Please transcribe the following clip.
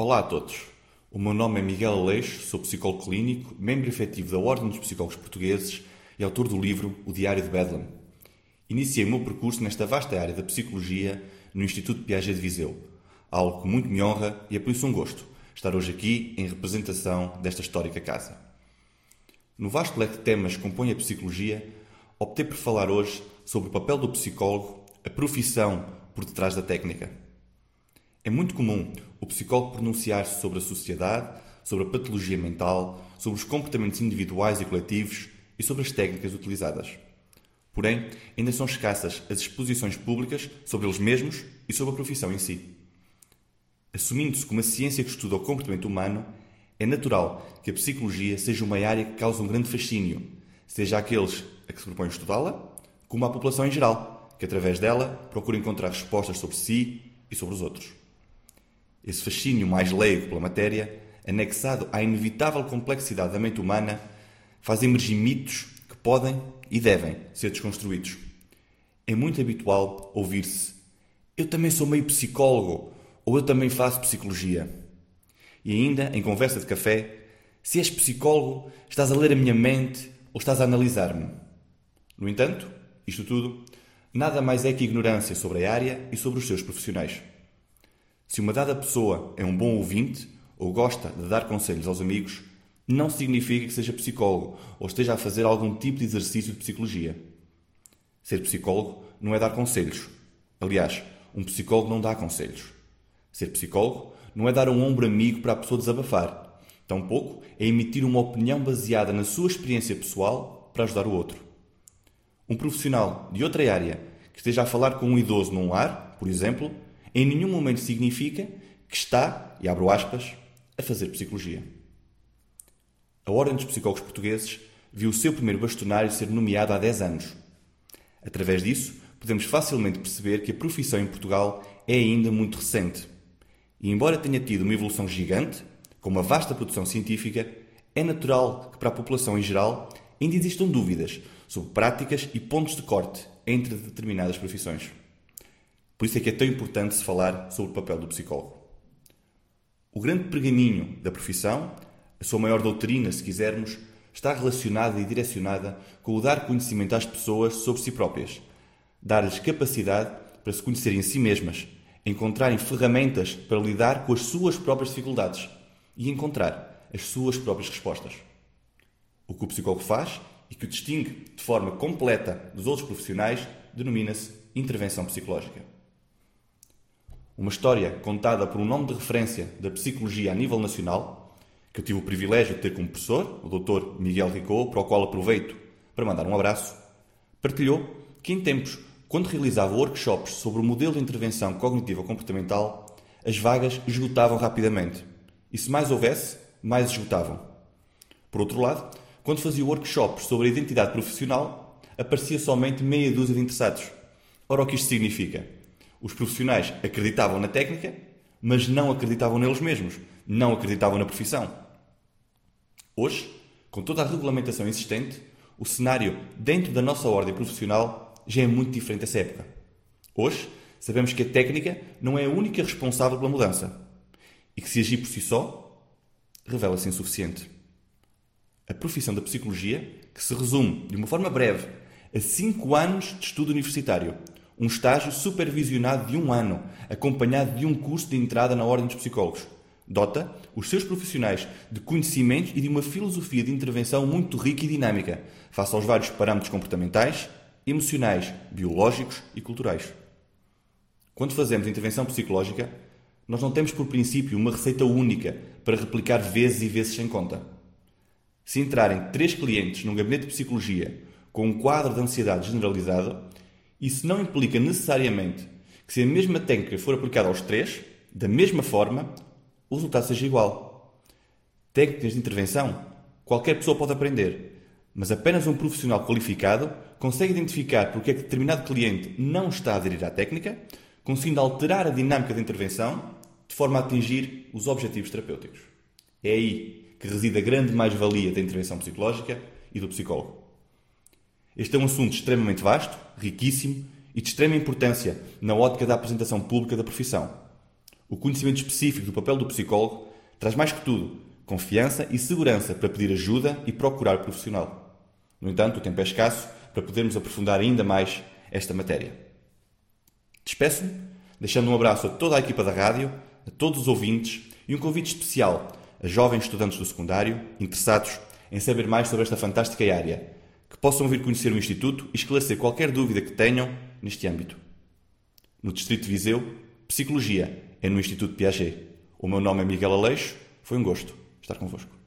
Olá a todos. O meu nome é Miguel Aleixo, sou psicólogo clínico, membro efetivo da Ordem dos Psicólogos Portugueses e autor do livro O Diário de Bedlam. Iniciei o meu percurso nesta vasta área da psicologia no Instituto Piaget de Viseu, algo que muito me honra e é por isso um gosto estar hoje aqui em representação desta histórica casa. No vasto leque de temas que compõe a psicologia, optei por falar hoje sobre o papel do psicólogo, a profissão por detrás da técnica. É muito comum o psicólogo pronunciar-se sobre a sociedade, sobre a patologia mental, sobre os comportamentos individuais e coletivos e sobre as técnicas utilizadas. Porém, ainda são escassas as exposições públicas sobre eles mesmos e sobre a profissão em si. Assumindo-se como a ciência que estuda o comportamento humano, é natural que a psicologia seja uma área que causa um grande fascínio, seja aqueles a que se propõem estudá-la, como à população em geral, que através dela procura encontrar respostas sobre si e sobre os outros. Esse fascínio mais leigo pela matéria, anexado à inevitável complexidade da mente humana, faz emergir mitos que podem e devem ser desconstruídos. É muito habitual ouvir-se: Eu também sou meio psicólogo, ou eu também faço psicologia. E ainda, em conversa de café, se és psicólogo, estás a ler a minha mente ou estás a analisar-me. No entanto, isto tudo, nada mais é que ignorância sobre a área e sobre os seus profissionais. Se uma dada pessoa é um bom ouvinte ou gosta de dar conselhos aos amigos, não significa que seja psicólogo ou esteja a fazer algum tipo de exercício de psicologia. Ser psicólogo não é dar conselhos. Aliás, um psicólogo não dá conselhos. Ser psicólogo não é dar um ombro amigo para a pessoa desabafar. Tampouco é emitir uma opinião baseada na sua experiência pessoal para ajudar o outro. Um profissional de outra área que esteja a falar com um idoso num lar, por exemplo, em nenhum momento significa que está, e abro aspas, a fazer psicologia. A Ordem dos Psicólogos Portugueses viu o seu primeiro bastonário ser nomeado há 10 anos. Através disso, podemos facilmente perceber que a profissão em Portugal é ainda muito recente. E embora tenha tido uma evolução gigante, com uma vasta produção científica, é natural que para a população em geral ainda existam dúvidas sobre práticas e pontos de corte entre determinadas profissões. Por isso é que é tão importante se falar sobre o papel do psicólogo. O grande pergaminho da profissão, a sua maior doutrina, se quisermos, está relacionada e direcionada com o dar conhecimento às pessoas sobre si próprias, dar-lhes capacidade para se conhecerem a si mesmas, encontrarem ferramentas para lidar com as suas próprias dificuldades e encontrar as suas próprias respostas. O que o psicólogo faz e que o distingue de forma completa dos outros profissionais denomina-se intervenção psicológica. Uma história contada por um nome de referência da psicologia a nível nacional, que eu tive o privilégio de ter como professor, o Dr. Miguel Ricot, para o qual aproveito para mandar um abraço, partilhou que em tempos, quando realizava workshops sobre o modelo de intervenção cognitiva comportamental, as vagas esgotavam rapidamente. E se mais houvesse, mais esgotavam. Por outro lado, quando fazia workshops sobre a identidade profissional, aparecia somente meia dúzia de interessados. Ora, o que isto significa? Os profissionais acreditavam na técnica, mas não acreditavam neles mesmos, não acreditavam na profissão. Hoje, com toda a regulamentação existente, o cenário dentro da nossa ordem profissional já é muito diferente dessa época. Hoje, sabemos que a técnica não é a única responsável pela mudança e que, se agir por si só, revela-se insuficiente. A profissão da psicologia, que se resume, de uma forma breve, a 5 anos de estudo universitário, um estágio supervisionado de um ano, acompanhado de um curso de entrada na Ordem dos Psicólogos. Dota os seus profissionais de conhecimentos e de uma filosofia de intervenção muito rica e dinâmica, face aos vários parâmetros comportamentais, emocionais, biológicos e culturais. Quando fazemos intervenção psicológica, nós não temos por princípio uma receita única para replicar vezes e vezes sem conta. Se entrarem três clientes num gabinete de psicologia com um quadro de ansiedade generalizado, isso não implica necessariamente que, se a mesma técnica for aplicada aos três, da mesma forma, o resultado seja igual. Técnicas de intervenção qualquer pessoa pode aprender, mas apenas um profissional qualificado consegue identificar porque é que determinado cliente não está a aderir à técnica, conseguindo alterar a dinâmica de intervenção de forma a atingir os objetivos terapêuticos. É aí que reside a grande mais-valia da intervenção psicológica e do psicólogo. Este é um assunto extremamente vasto, riquíssimo e de extrema importância na ótica da apresentação pública da profissão. O conhecimento específico do papel do psicólogo traz mais que tudo confiança e segurança para pedir ajuda e procurar profissional. No entanto, o tempo é escasso para podermos aprofundar ainda mais esta matéria. Despeço-me, deixando um abraço a toda a equipa da rádio, a todos os ouvintes e um convite especial a jovens estudantes do secundário interessados em saber mais sobre esta fantástica área, que possam vir conhecer o Instituto e esclarecer qualquer dúvida que tenham neste âmbito. No Distrito de Viseu, Psicologia é no Instituto Piaget. O meu nome é Miguel Aleixo, foi um gosto estar convosco.